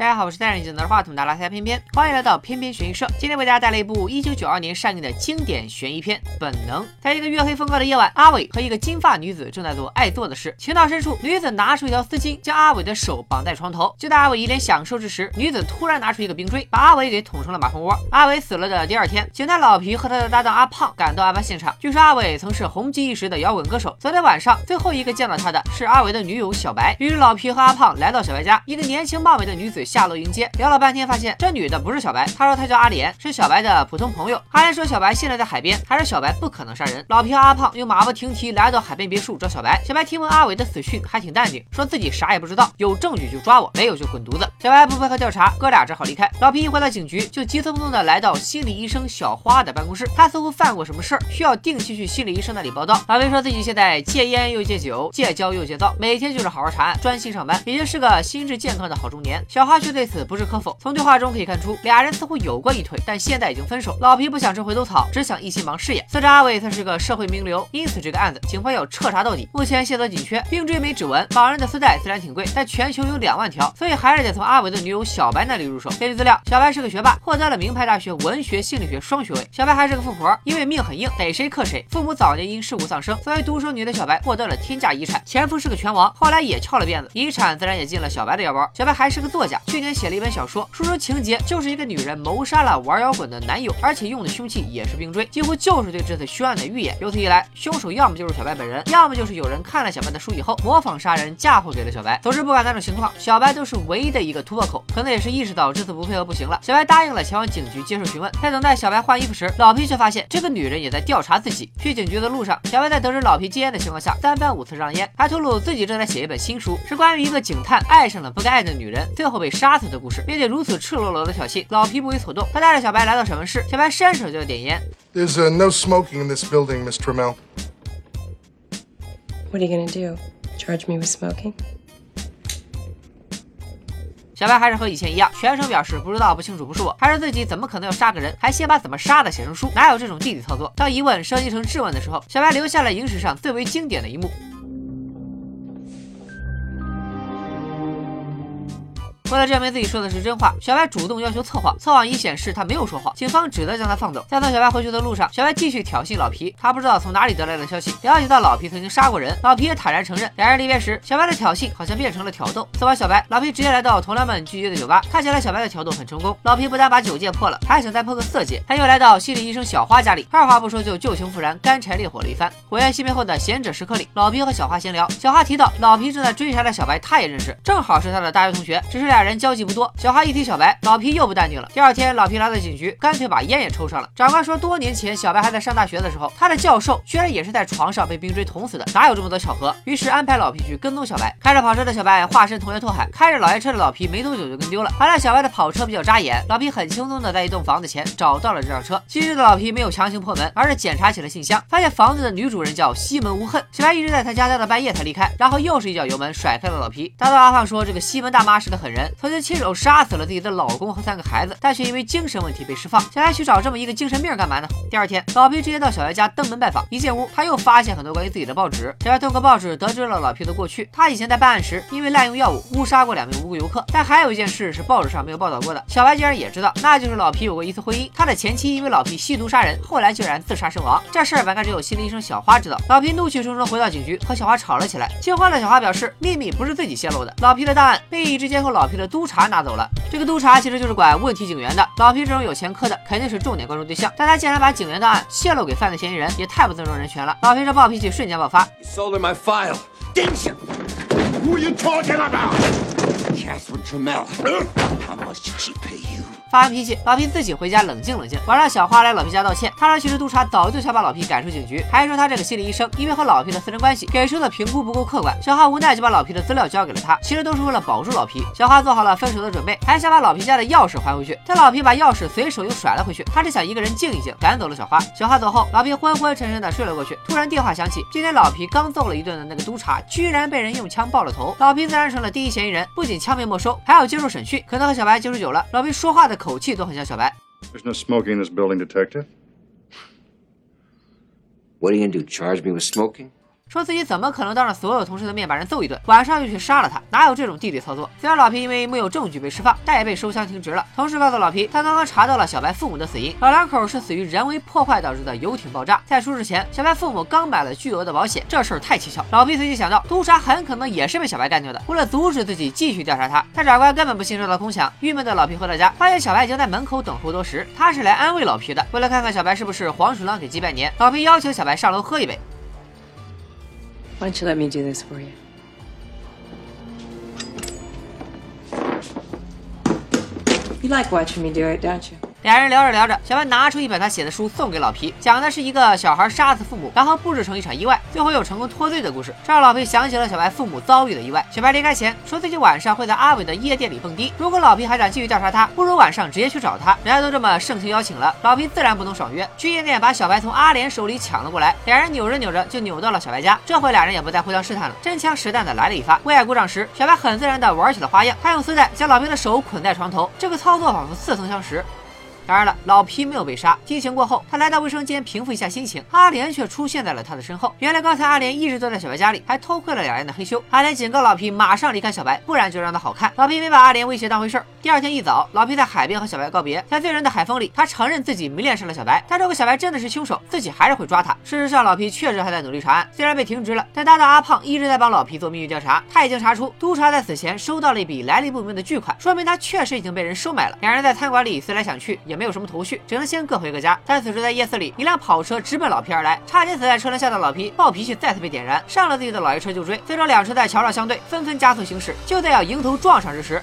大家好，我是戴着眼镜拿着话筒的拉塞偏偏，欢迎来到偏偏悬疑社。今天为大家带来一部一九九二年上映的经典悬疑片《本能》。在一个月黑风高的夜晚，阿伟和一个金发女子正在做爱做的事。情到深处，女子拿出一条丝巾，将阿伟的手绑在床头。就在阿伟一脸享受之时，女子突然拿出一个冰锥，把阿伟给捅成了马蜂窝。阿伟死了的第二天，警探老皮和他的搭档阿胖赶到案发现场。据说阿伟曾是红极一时的摇滚歌手。昨天晚上，最后一个见到他的是阿伟的女友小白。于是老皮和阿胖来到小白家，一个年轻貌美的女子下楼迎接。聊了半天，发现这女的不是小白，她说她叫阿莲，是小白的普通朋友。阿莲说小白现在在海边，还是小白不可能杀人。老皮和阿胖又马不停蹄来到海边别墅找小白。小白听闻阿伟的死讯，还挺淡定，说自己啥也不知道，有证据就抓我，没有就滚犊子。小白不配合调查，哥俩只好离开。老皮一回到警局，就急匆匆的来到心理医生小花的办公室。他似乎犯过什么事儿，需要定期去心理医生那里报道。老皮说自己现在戒烟又戒酒，戒骄又戒躁，每天就是好好查案，专心上班，已经是个心智健康的好中年。小花却对此不置可否。从对话中可以看出，俩人似乎有过一腿，但现在已经分手。老皮不想吃回头草，只想一心忙事业。死者阿伟算是个社会名流，因此这个案子警方要彻查到底。目前线索紧缺，冰锥没指纹，绑人的丝带自然挺贵，但全球有两万条，所以还是得从阿伟的女友小白那里入手。根据资料，小白是个学霸，获得了名牌大学文学心理学双学位。小白还是个富婆，因为命很硬，逮谁克谁。父母早年因事故丧生，作为独生女的小白获得了天价遗产。前夫是个拳王，后来也翘了辫子，遗产自然也进了小白的腰包。小白还是个作家，去年写了一本小说，书中情节就是一个女人谋杀了玩摇滚的男友，而且用的凶器也是冰锥，几乎就是对这次凶案的预演。由此一来，凶手要么就是小白本人，要么就是有人看了小白的书以后模仿杀人，嫁祸给了小白。总之，不管哪种情况，小白都是唯一的一个突破口。可能也是意识到这次不配合不行了，小白答应了前往警局接受询问。在等待小白换衣服时，老皮却发现这个女人也在调查自己。去警局的路上，小白在得知老皮戒烟的情况下，三番五次让烟，还透露自己正在写一本新书，是关于一个警探爱上了不该爱的女人，最后被杀死的故事，并且如此赤裸裸的挑衅，老皮不为所动。他带着小白来到审问室，小白伸手就要点烟。There's uh, no smoking in this building, Miss Trammell. What are you gonna do? Charge me with smoking? 小白还是和以前一样，全程表示不知道、不清楚，不是我，还是自己，怎么可能要杀个人？还先把怎么杀的写成书，哪有这种弟弟操作？当疑问升级成质问的时候，小白留下了影史上最为经典的一幕。为了证明自己说的是真话，小白主动要求测谎。测谎仪显示他没有说谎，警方只得将他放走。在送小白回去的路上，小白继续挑衅老皮。他不知道从哪里得来的消息，了解到老皮曾经杀过人，老皮也坦然承认。两人离别时，小白的挑衅好像变成了挑逗。送完小白，老皮直接来到同僚们聚集的酒吧。看起来小白的挑逗很成功，老皮不但把酒戒破了，还想再破个色戒。他又来到心理医生小花家里，二话不说就旧情复燃，干柴烈火了一番。火焰熄灭后的闲者时刻里，老皮和小花闲聊，小花提到老皮正在追杀的小白，他也认识，正好是他的大学同学，只是俩人交集不多。小哈一提小白，老皮又不淡定了。第二天，老皮来到警局，干脆把烟也抽上了。长官说，多年前小白还在上大学的时候，他的教授居然也是在床上被冰锥捅死的，哪有这么多巧合？于是安排老皮去跟踪小白。开着跑车的小白化身同学拓海，开着老爷车的老皮没多久就跟丢了。好在小白的跑车比较扎眼，老皮很轻松的在一栋房子前找到了这辆车。机智的老皮没有强行破门，而是检查起了信箱，发现房子的女主人叫西门无恨。小白一直在他家待到半夜才离开，然后又是一脚油门甩开了老皮。大头阿胖说，这个西门大妈是个狠人，曾经亲手杀死了自己的老公和三个孩子，但却因为精神问题被释放。小白去找这么一个精神病干嘛呢？第二天，老皮直接到小白家登门拜访。一进屋，他又发现很多关于自己的报纸。小白通过报纸得知了老皮的过去。他以前在办案时，因为滥用药物误杀过两名无辜游客。但还有一件事是报纸上没有报道过的，小白竟然也知道，那就是老皮有过一次婚姻，他的前妻因为老皮吸毒杀人，后来竟然自杀身亡。这事儿本该只有心理医生小花知道。老皮怒气冲冲回到警局，和小花吵了起来。惊慌的小花表示，秘密不是自己泄露的，老皮的档案被一直监控老皮的督察拿走了。这个督察其实就是管问题警员的。老皮这种有前科的，肯定是重点关注对象。但他竟然把警员的案泄露给犯罪嫌疑人，也太不尊重人权了。老皮这暴脾气瞬间爆发。How much cheap? 发完脾气，老皮自己回家冷静冷静。晚上，小花来老皮家道歉，她说其实督察早就想把老皮赶出警局，还说他这个心理医生因为和老皮的私人关系给出的评估不够客观。小花无奈就把老皮的资料交给了他，其实都是为了保住老皮。小花做好了分手的准备，还想把老皮家的钥匙还回去，但老皮把钥匙随手又甩了回去。他只想一个人静一静，赶走了小花。小花走后，老皮昏昏沉沉的睡了过去。突然电话响起，今天老皮刚揍了一顿的那个督察，居然被人用枪爆了头。老皮自然成了第一嫌疑人，不仅枪被没收，还要接受审讯。可能和小白接触久了，老皮说话的口气都很像小白。 There's no smoking in this building, Detective. What are you gonna do? Charge me with smoking? 说自己怎么可能当着所有同事的面把人揍一顿，晚上就去杀了他，哪有这种地理操作？虽然老皮因为没有证据被释放，但也被收枪停职了。同事告诉老皮，他刚刚查到了小白父母的死因，老两口是死于人为破坏导致的游艇爆炸。在出事前，小白父母刚买了巨额的保险，这事儿太蹊跷。老皮随即想到，督察很可能也是被小白干掉的。为了阻止自己继续调查他，但长官根本不信这套空想。郁闷的老皮回到家，发现小白已经在门口等候多时。他是来安慰老皮的，为了看看小白是不是黄鼠狼给鸡拜年，老皮要求小白上楼喝一杯。Why don't you let me do this for you? You like watching me do it, don't you? 俩人聊着聊着，小白拿出一本他写的书送给老皮，讲的是一个小孩杀死父母，然后布置成一场意外，最后又成功脱罪的故事。这让老皮想起了小白父母遭遇的意外。小白离开前说自己晚上会在阿伟的夜店里蹦迪，如果老皮还想继续调查他，不如晚上直接去找他。人家都这么盛情邀请了，老皮自然不能爽约，去夜店把小白从阿莲手里抢了过来。俩人扭着扭着就扭到了小白家，这回俩人也不再互相试探了，真枪实弹的来了一发。为爱鼓掌时，小白很自然的玩起了花样，他用丝带将老皮的手捆在床头，这个操作仿佛似曾相识。当然了，老皮没有被杀。激情过后，他来到卫生间平复一下心情，阿莲却出现在了他的身后。原来刚才阿莲一直都在小白家里，还偷窥了两人的黑修。阿莲警告老皮马上离开小白，不然就让他好看。老皮没把阿莲威胁当回事儿。第二天一早，老皮在海边和小白告别，在醉人的海风里，他承认自己迷恋上了小白。但如果小白真的是凶手，自己还是会抓他。事实上，老皮确实还在努力查案，虽然被停职了，但搭档阿胖一直在帮老皮做秘密调查。他已经查出督察在死前收到了一笔来历不明的巨款，说明他确实已经被人收买了。两人在餐馆里思来想去，也没有什么头绪，只能先各回各家。但此时在夜色里，一辆跑车直奔老皮而来，差点死在车轮下的老皮暴脾气再次被点燃，上了自己的老爷车就追。最终两车在桥上相对，纷纷加速行驶。就在要迎头撞上之时，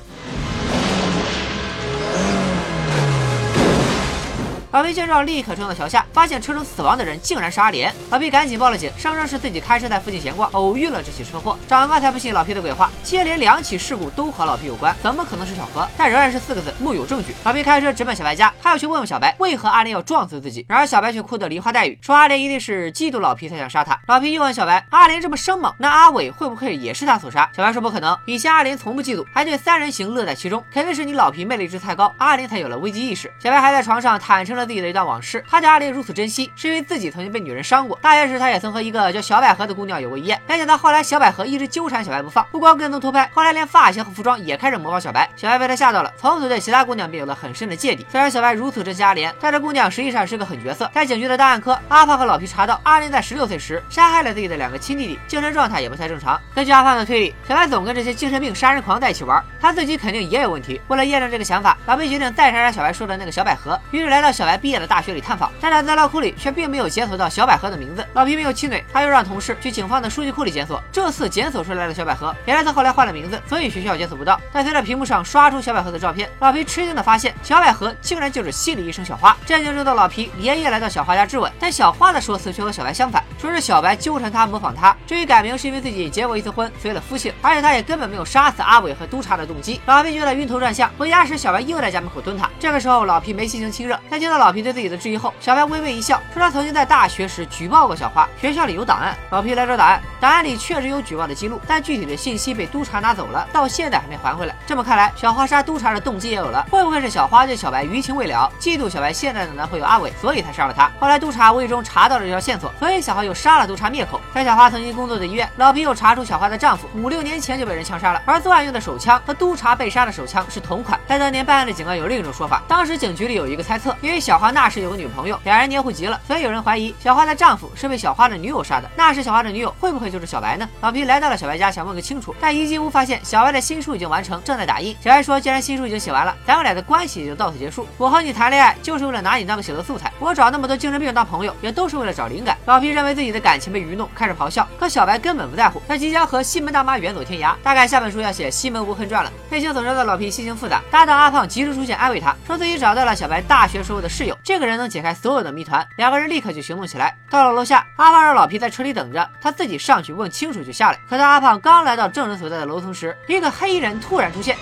老皮见状，立刻冲到桥下，发现车中死亡的人竟然是阿莲。老皮赶紧报了警，声称是自己开车在附近闲逛，偶遇了这起车祸。长官才不信老皮的鬼话，接连两起事故都和老皮有关，怎么可能是巧合？但仍然是四个字：木有证据。老皮开车直奔小白家，他要去问问小白为何阿莲要撞死自己。然而小白却哭得梨花带雨，说阿莲一定是嫉妒老皮才想杀他。老皮又问小白，阿莲这么生猛，那阿伟会不会也是他所杀？小白说不可能，以前阿莲从不嫉妒，还对三人行乐在其中，肯定是你老皮魅力值太高，阿莲才有了危机意识。小白还在床上坦诚了自己的一段往事。他对阿莲如此珍惜，是因为自己曾经被女人伤过。大学时，他也曾和一个叫小百合的姑娘有过一夜。没想到后来小百合一直纠缠小白不放，不光跟踪偷拍，后来连发型和服装也开始模仿小白。小白被他吓到了，从此对其他姑娘便有了很深的芥蒂。虽然小白如此珍惜阿莲，但这姑娘实际上是个狠角色。在警局的档案科，阿胖和老皮查到，阿莲在十六岁时杀害了自己的两个亲弟弟，精神状态也不太正常。根据阿胖的推理，小白总跟这些精神病杀人狂在一起玩，他自己肯定也有问题。为了验证这个想法，老皮决定再查查小白说的那个小百合，于是来到小白毕业的大学里探访。但他资料库里却并没有检索到小百合的名字。老皮没有气馁，他又让同事去警方的数据库里检索。这次检索出来的小百合，原来他后来换了名字，所以学校检索不到。但随着屏幕上刷出小百合的照片，老皮吃惊的发现，小百合竟然就是心理医生小花。震惊中的老皮连夜来到小花家质问，但小花的说辞却和小白相反，说是小白纠缠他模仿他。至于改名，是因为自己结过一次婚，随了夫姓，而且他也根本没有杀死阿伟和督察的动机。老皮觉得晕头转向，回家时小白又在家门口蹲他。这个时候老皮没心情亲热，但听到老皮对自己的质疑后，小白微微一笑，说他曾经在大学时举报过小花，学校里有档案。老皮来找档案，档案里确实有举报的记录，但具体的信息被督察拿走了，到现在还没还回来。这么看来，小花杀督察的动机也有了，会不会是小花对小白余情未了，嫉妒小白现在的男朋友阿伟，所以才杀了他？后来督察无意中查到了这条线索，所以小花又杀了督察灭口。在小花曾经工作的医院，老皮又查出小花的丈夫五六年前就被人枪杀了，而作案用的手枪和督察被杀的手枪是同款。但当年办案的警官有另一种说法，当时警局里有一个猜测，因为小花那时有个女朋友，两人黏糊极了，所以有人怀疑小花的丈夫是被小花的女友杀的。那时小花的女友会不会就是小白呢？老皮来到了小白家，想问个清楚，但一进屋发现小白的新书已经完成，正在打印。小白说，既然新书已经写完了，咱们俩的关系也就到此结束。我和你谈恋爱就是为了拿你当个写作素材，我找那么多精神病当朋友，也都是为了找灵感。老皮认为自己的感情被愚弄，开始咆哮。可小白根本不在乎，他即将和西门大妈远走天涯。大概下本书要写西门无恨传了。内心走着的老皮心情复杂，搭档阿胖及时出现安慰他，说自己找到了小白大学时候的室友，这个人能解开所有的谜团。两个人立刻就行动起来。到了楼下，阿胖让老皮在车里等着，他自己上去问清楚就下来。可当阿胖刚来到证人所在的楼层时，一个黑衣人突然出现。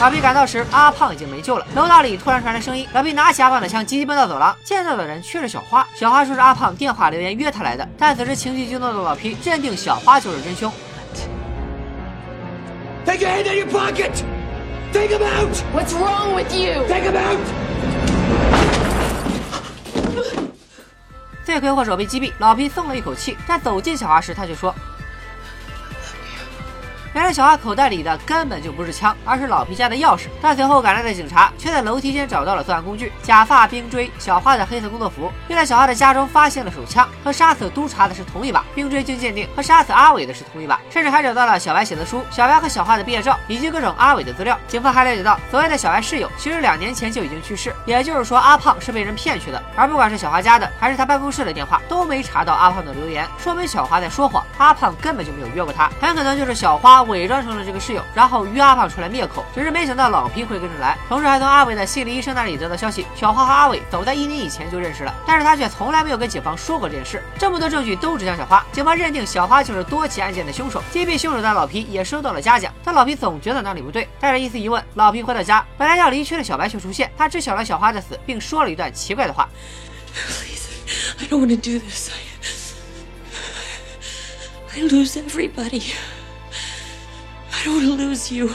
老皮赶到时，阿胖已经没救了。楼道里突然传来声音，老皮拿起阿胖的枪，急急奔到走廊，见到的人却是小花。小花说是阿胖电话留言约他来的，但此时情绪激动的老皮认定小花就是真凶。Take your hand out of your pocket! Take him out! What's wrong with you? Take him out! 罪魁祸首被击毙，老皮松了一口气。但走进小花时，他却说。原来小花口袋里的根本就不是枪，而是老皮家的钥匙。但随后赶来的警察却在楼梯间找到了作案工具：假发、冰锥、小花的黑色工作服，并在小花的家中发现了手枪，和杀死督察的是同一把。冰锥经鉴定和杀死阿伟的是同一把，甚至还找到了小白写的书、小白和小花的毕业照以及各种阿伟的资料。警方还了解到，所谓的小白室友其实两年前就已经去世，也就是说阿胖是被人骗去的。而不管是小花家的还是他办公室的电话，都没查到阿胖的留言，说明小花在说谎，阿胖根本就没有约过他，很可能就是小花伪装成了这个。室友，然后约阿胖出来灭口，只是没想到老皮会跟着来，同时还从阿伟的心理医生那里得到消息，小花和阿伟早在一年以前就认识了，但是他却从来没有跟警方说过这件事。这么多证据都指向小花，警方认定小花就是多起案件的凶手。击毙凶手的老皮也收到了嘉奖，但老皮总觉得哪里不对。带着一丝疑问，老皮回到家，本来要离去的小白却出现，他知晓了小花的死，并说了一段奇怪的话：“I don't want to do this. I lose everybody.” How to lose you。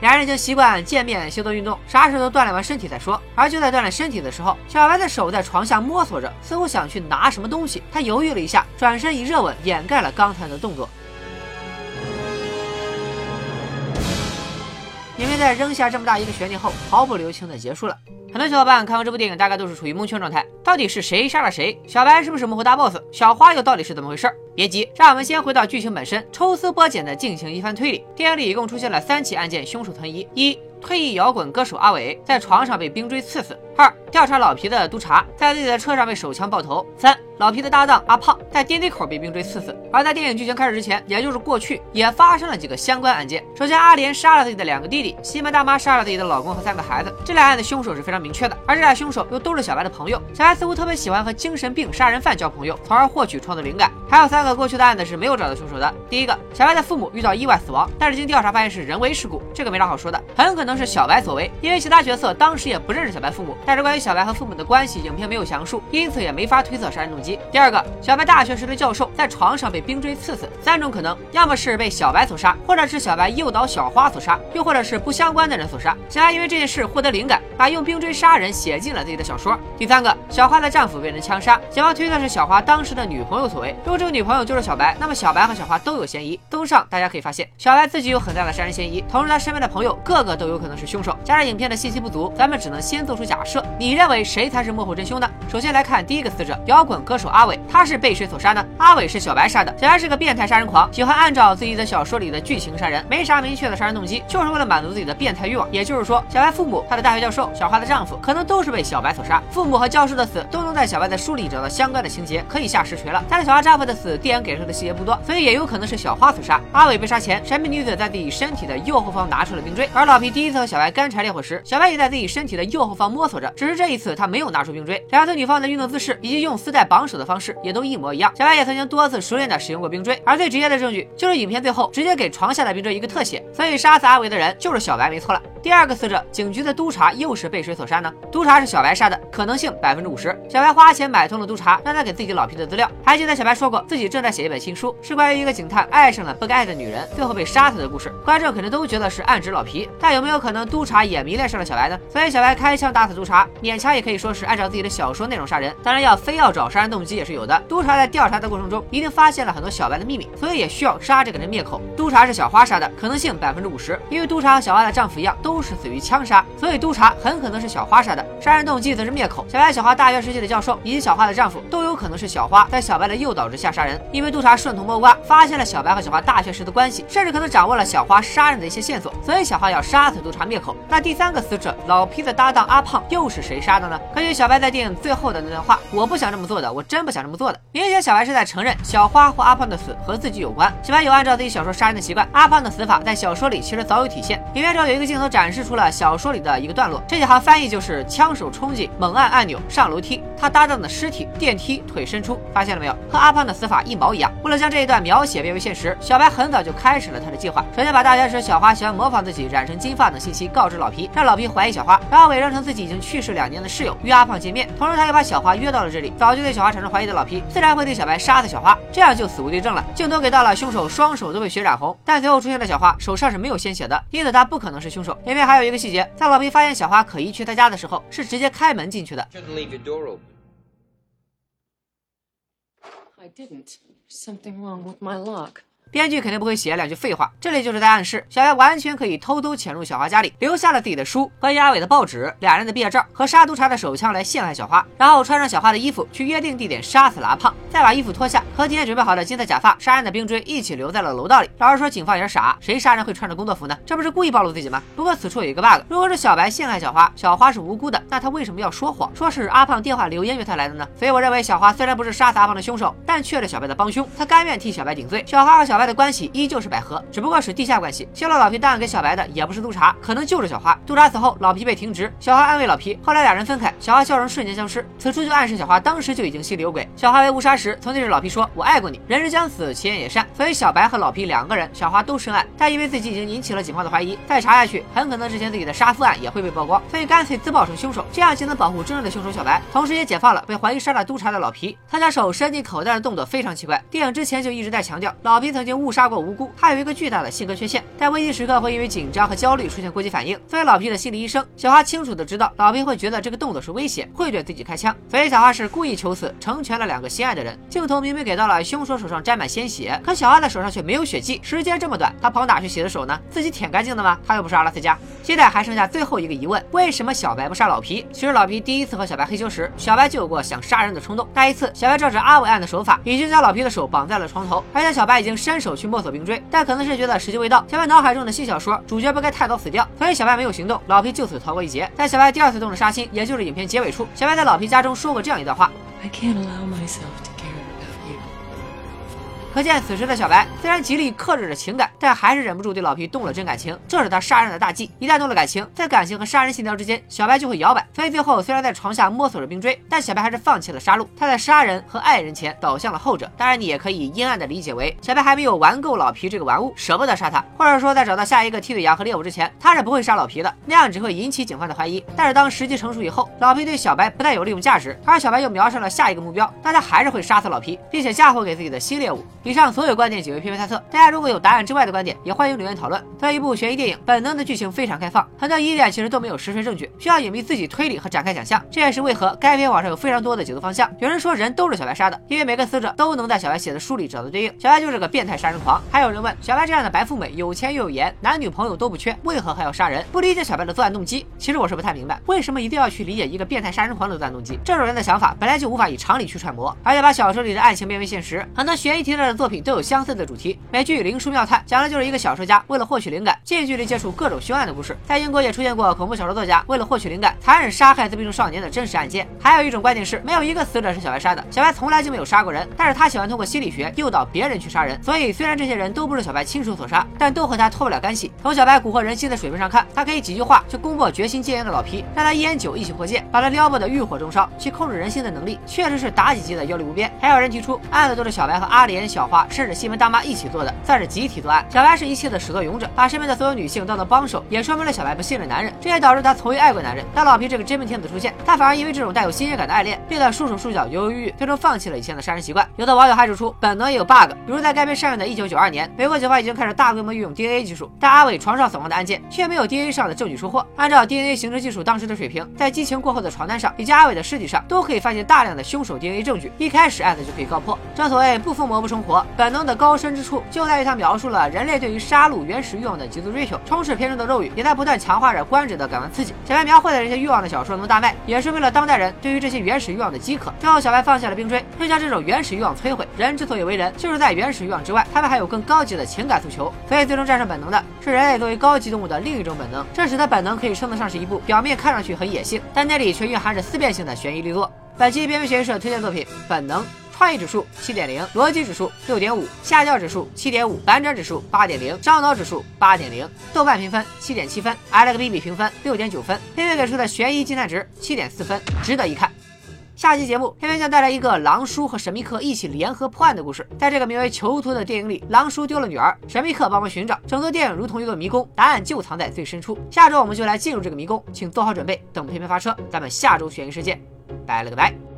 两人已经习惯见面先做运动，啥时候锻炼完身体再说。而就在锻炼身体的时候，小白的手在床下摸索着，似乎想去拿什么东西。他犹豫了一下，转身以热吻掩盖了刚才的动作。影片在扔下这么大一个悬念后，毫不留情的结束了。很多小伙伴看完这部电影，大概都是处于蒙圈状态，到底是谁杀了谁？小白是不是幕后大 boss？小花又到底是怎么回事？别急，让我们先回到剧情本身，抽丝剥茧的进行一番推理。电影里一共出现了三起案件，凶手存疑：一、退役摇滚歌手阿伟在床上被冰锥刺死；二、调查老皮的督察在自己的车上被手枪爆头；三。老皮的搭档阿胖在电梯口被冰锥刺死，而在电影剧情开始之前，也就是过去，也发生了几个相关案件。首先，阿莲杀了自己的两个弟弟，西门大妈杀了自己的老公和三个孩子，这俩案的凶手是非常明确的。而这俩凶手又都是小白的朋友，小白似乎特别喜欢和精神病杀人犯交朋友，从而获取创作灵感。还有三个过去的案子是没有找到凶手的。第一个，小白的父母遇到意外死亡，但是经调查发现是人为事故，这个没啥好说的，很可能是小白所为，因为其他角色当时也不认识小白父母。但是关于小白和父母的关系，影片没有详述，因此也没法推测杀人动机。第二个，小。白大学时的教授在床上被冰锥刺死，三种可能：要么是被小白所杀，或者是小白诱导小花所杀，又或者是不相关的人所杀。小白因为这件事获得灵感，把用冰锥杀人写进了自己的小说。第三个，小花的丈夫被人枪杀，警方推测是小花当时的女朋友所为。如果这个女朋友就是小白，那么小白和小花都有嫌疑。综上，大家可以发现，小白自己有很大的杀人嫌疑，同时他身边的朋友个个都有可能是凶手。加上影片的信息不足，咱们只能先做出假设。你认为谁才是幕后真凶呢？首先来看第一个死者，摇滚歌手阿伟，他是被谁所杀呢？阿伟是小白杀的，小白是个变态杀人狂，喜欢按照自己的小说里的剧情杀人，没啥明确的杀人动机，就是为了满足自己的变态欲望。也就是说，小白父母、他的大学教授、小花的丈夫，可能都是被小白所杀。父母和教授的死都能在小白的书里找到相关的情节，可以下实锤了。但是小花丈夫的死，电影给出的细节不多，所以也有可能是小花所杀。阿伟被杀前，神秘女子在自己身体的右后方拿出了冰锥，而老皮第一次和小白干柴烈火时，小白也在自己身体的右后方摸索着，只是这一次他没有拿出冰锥。两次女方的运动姿势以及用丝带绑手的方式也都一模一样。小白也曾经多次熟练的。使用过冰锥，而最直接的证据就是影片最后直接给床下的冰锥一个特写，所以杀死阿伟的人就是小白，没错了。第二个死者，警局的督察又是被谁所杀呢？督察是小白杀的，可能性百分之五十。小白花钱买通了督察，让他给自己老皮的资料。还记得小白说过自己正在写一本新书，是关于一个警探爱上了不该爱的女人，最后被杀死的故事。观众肯定都觉得是暗指老皮，但有没有可能督察也迷恋上了小白呢？所以小白开枪打死督察，勉强也可以说是按照自己的小说内容杀人。当然要非要找杀人动机也是有的。督察在调查的过程中一定发现了很多小白的秘密，所以也需要杀这个人灭口。督察是小花杀的，可能性百分之五十，因为督察和小花的丈夫一样，都都是死于枪杀。所以督察很可能是小花杀的，杀人动机则是灭口。小白、小花大学时期的教授以及小花的丈夫都有可能是小花在小白的诱导之下杀人。因为督察顺藤摸瓜，发现了小白和小花大学时的关系，甚至可能掌握了小花杀人的一些线索，所以小花要杀死督察灭口。那第三个死者老皮的搭档阿胖又是谁杀的呢？根据小白在电影最后的那段话，我不想这么做的，我真不想这么做的。明显小白是在承认小花或阿胖的死和自己有关。小白有按照自己小说杀人的习惯，阿胖的死法在小说里其实早有体现。影片中有一个镜头展展示出了小说里的一个段落，这几行翻译就是枪手冲进，猛按按钮上楼梯，他搭档的尸体电梯腿伸出，发现了没有？和阿胖的死法一毛一样。为了将这一段描写变为现实，小白很早就开始了他的计划。首先把大学时小花喜欢模仿自己染成金发等信息告知老皮，让老皮怀疑小花，然后伪装成自己已经去世两年的室友约阿胖见面，同时他又把小花约到了这里。早就对小花产生怀疑的老皮，自然会对小白杀死小花，这样就死无对证了。镜头给到了凶手双手都被血染红，但随后出现的小花手上是没有鲜血的，因此他不可能是凶手。前面还有一个细节在老皮发现小花可疑去他家的时候是直接开门进去的。I didn't. Something wrong with my luck 编剧肯定不会写两句废话，这里就是在暗示小白完全可以偷偷潜入小花家里，留下了自己的书和阿伟的报纸、俩人的毕业照和杀毒茶的手枪来陷害小花，然后穿上小花的衣服去约定地点杀死了阿胖，再把衣服脱下和提前准备好的金色假发、杀人的冰锥一起留在了楼道里。老实说，警方也是傻，谁杀人会穿着工作服呢？这不是故意暴露自己吗？不过此处有一个 bug，如果是小白陷害小花，小花是无辜的，那他为什么要说谎，说是阿胖电话留言约他来的呢？所以我认为小花虽然不是杀死阿胖的凶手，但却是小白的帮凶，他甘愿替小白顶罪。小花和小白的关系依旧。是百合，只不过是地下关系。泄露老皮档案给小白的也不是督察，可能就是小花。督察死后，老皮被停职，小花安慰老皮。后来俩人分开，小花笑容瞬间消失。此处就暗示小花当时就已经心里有鬼。小花被误杀时，曾对着老皮说：“我爱过你。”人之将死，其言也善。所以小白和老皮两个人，小花都深爱。但因为自己已经引起了警方的怀疑，再查下去，很可能之前自己的杀夫案也会被曝光，所以干脆自曝成凶手，这样既能保护真正的凶手小白，同时也解放了被怀疑杀了督察的老皮。他将手伸进口袋的动作非常奇怪。电影之前就一直在强调，老皮曾经误杀过无辜，他有一个巨大的。性格缺陷，在危机时刻会因为紧张和焦虑出现过激反应。作为老皮的心理医生，小花清楚的知道老皮会觉得这个动作是威胁，会对自己开枪。所以小花是故意求死，成全了两个心爱的人。镜头明明给到了凶手手上沾满鲜血，可小花的手上却没有血迹。时间这么短，他跑哪去洗的手呢？自己舔干净的吗？他又不是阿拉斯加。现在还剩下最后一个疑问：为什么小白不杀老皮？其实老皮第一次和小白黑修时，小白就有过想杀人的冲动。那一次，小白照着阿伟案的手法，已经将老皮的手绑在了床头，而且小白已经伸手去摸索冰锥，但可能是觉得时机未到，小白脑。海中的新小说主角不该太早死掉，所以小白没有行动，老皮就此逃过一劫。在小白第二次动了杀心，也就是影片结尾处，小白在老皮家中说过这样一段话。可见此时的小白虽然极力克制着情感，但还是忍不住对老皮动了真感情。这是他杀人的大忌。一旦动了感情，在感情和杀人信条之间，小白就会摇摆。所以最后虽然在床下摸索着冰锥，但小白还是放弃了杀戮。他在杀人和爱人前倒向了后者。当然，你也可以阴暗的理解为小白还没有玩够老皮这个玩物，舍不得杀他，或者说在找到下一个替罪羊和猎物之前，他是不会杀老皮的。那样只会引起警方的怀疑。但是当时机成熟以后，老皮对小白不但有利用价值，而小白又瞄上了下一个目标，那他还是会杀死老皮，并且嫁祸给自己的新猎物。以上所有观点。仅为片面猜测，大家如果有答案之外的观点，也欢迎留言讨论。作为一部悬疑电影，本能的剧情非常开放，很多疑点其实都没有实锤证据，需要影迷自己推理和展开想象。这也是为何该片网上有非常多的解读方向。有人说人都是小白杀的，因为每个死者都能在小白写的书里找到对应，小白就是个变态杀人狂。还有人问，小白这样的白富美，有钱又有颜，男女朋友都不缺，为何还要杀人？不理解小白的作案动机。其实我是不太明白，为什么一定要去理解一个变态杀人狂的作案动机？这种人的想法本来就无法以常理去揣摩，而且把小说里的爱情变为现实。很多悬疑题材作品都有相似的主题，美剧。《灵书妙探》讲的就是一个小说家为了获取灵感，近距离接触各种凶案的故事。在英国也出现过恐怖小说作家为了获取灵感，残忍杀害自闭症少年的真实案件。还有一种观点是，没有一个死者是小白杀的，小白从来就没有杀过人，但是他喜欢通过心理学诱导别人去杀人。所以虽然这些人都不是小白亲手所杀，但都和他脱不了干系。从小白蛊惑人心的水平上看，他可以几句话就攻破决心戒烟的老皮，让他烟酒一起破戒，把他撩拨的欲火中烧，去控制人心的能力，确实是妲己级的妖力无边。还有人提出，案子都是小白和阿莲、小小花，甚至西门大妈一起做的，算是集体作案。小白是一切的始作俑者，把身边的所有女性当做帮手，也说明了小白不信任男人，这也导致他从未爱过男人。当老皮这个真命天子出现，他反而因为这种带有新鲜感的爱恋，变得束手束脚、犹犹豫豫，最终放弃了以前的杀人习惯。有的网友还指出，本能也有 bug，比如在该片上映的1992年，美国警方已经开始大规模运用 DNA 技术，但阿伟床上死亡的案件却没有 DNA 上的证据收获。按照 DNA 刑侦技术当时的水平，在激情过后的床单上以及阿伟的尸体上都可以发现大量的凶手 DNA 证据，一开始案子就可以告破。正所谓不疯魔不成活，本能的高深之处就在于它描述了人类对于杀戮。原始欲望的极度追求，充斥片中的肉欲也在不断强化着观者的感官刺激。小白描绘的这些欲望的小说能大卖，也是为了当代人对于这些原始欲望的饥渴。最后，小白放下了冰锥，并将这种原始欲望摧毁。人之所以为人，就是在原始欲望之外，他们还有更高级的情感诉求。所以，最终战胜本能的是人类作为高级动物的另一种本能。这使得本能可以称得上是一部表面看上去很野性，但内里却蕴含着思辨性的悬疑力作。本期边缘悬疑社推荐作品《本能》。创意指数七点零，逻辑指数六点五，下降指数七点五，反转指数八点零，烧脑指数八点零，豆瓣评分七点七分，IMDB 评分六点九分，片片给出的悬疑惊叹值七点四分，值得一看。下期节目，片片将带来一个狼叔和神秘客一起联合破案的故事。在这个名为《囚徒》的电影里，狼叔丢了女儿，神秘客帮忙寻找，整个电影如同一个迷宫，答案就藏在最深处。下周我们就来进入这个迷宫，请做好准备，等片片发车，咱们下周悬疑事件，拜了个拜。